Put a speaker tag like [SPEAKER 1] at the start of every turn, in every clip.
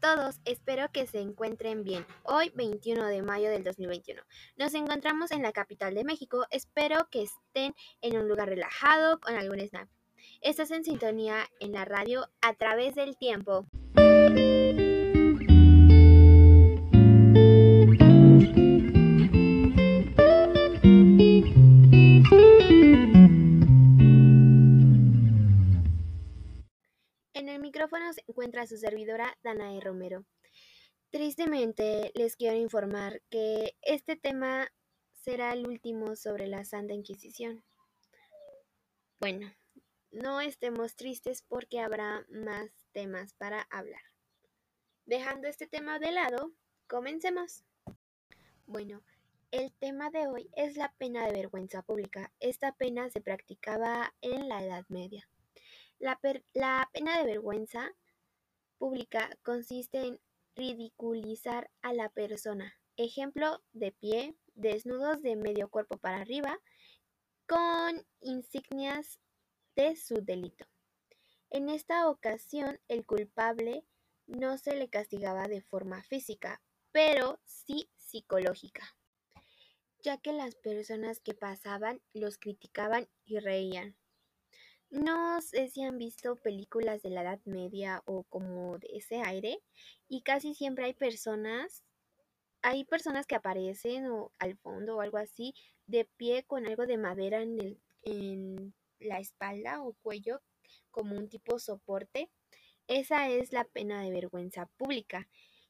[SPEAKER 1] todos, espero que se encuentren bien. Hoy, 21 de mayo del 2021, nos encontramos en la capital de México. Espero que estén en un lugar relajado con algún snack. Estás en sintonía en la radio a través del tiempo. Micrófono se encuentra su servidora Danae Romero. Tristemente les quiero informar que este tema será el último sobre la Santa Inquisición. Bueno, no estemos tristes porque habrá más temas para hablar. Dejando este tema de lado, comencemos. Bueno, el tema de hoy es la pena de vergüenza pública. Esta pena se practicaba en la Edad Media. La, pena de vergüenza pública consiste en ridiculizar a la persona. Ejemplo, de pie, desnudos de medio cuerpo para arriba, con insignias de su delito. En esta ocasión, el culpable no se le castigaba de forma física, pero sí psicológica, ya que las personas que pasaban los criticaban y reían. No sé si han visto películas de la Edad Media o como de ese aire y casi siempre hay personas, hay personas que aparecen o al fondo o algo así de pie con algo de madera en, el, en la espalda o cuello como un tipo soporte. Esa es la pena de vergüenza pública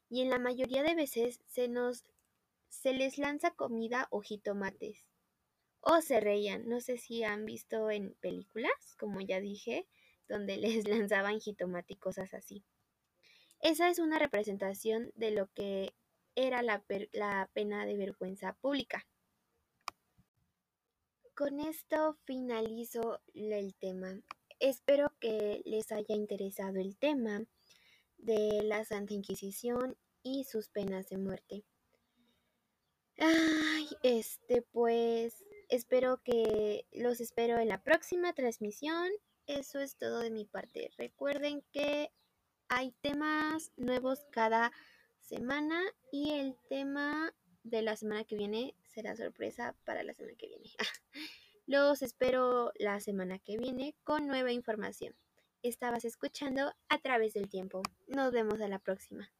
[SPEAKER 1] y en la mayoría de veces se nos se les lanza comida o jitomates o se reían. No sé si han visto en películas, como ya dije, donde les lanzaban jitomate cosas así. Esa es una representación de lo que era la pena de vergüenza pública. Con esto finalizo el tema. Espero que les haya interesado el tema de la Santa Inquisición y sus penas de muerte. Ay, este pues Espero que los espero en la próxima transmisión. Eso es todo de mi parte. Recuerden que hay temas nuevos cada semana y el tema de la semana que viene será sorpresa para la semana que viene. Los espero la semana que viene con nueva información. Estabas escuchando a través del tiempo. Nos vemos a la próxima.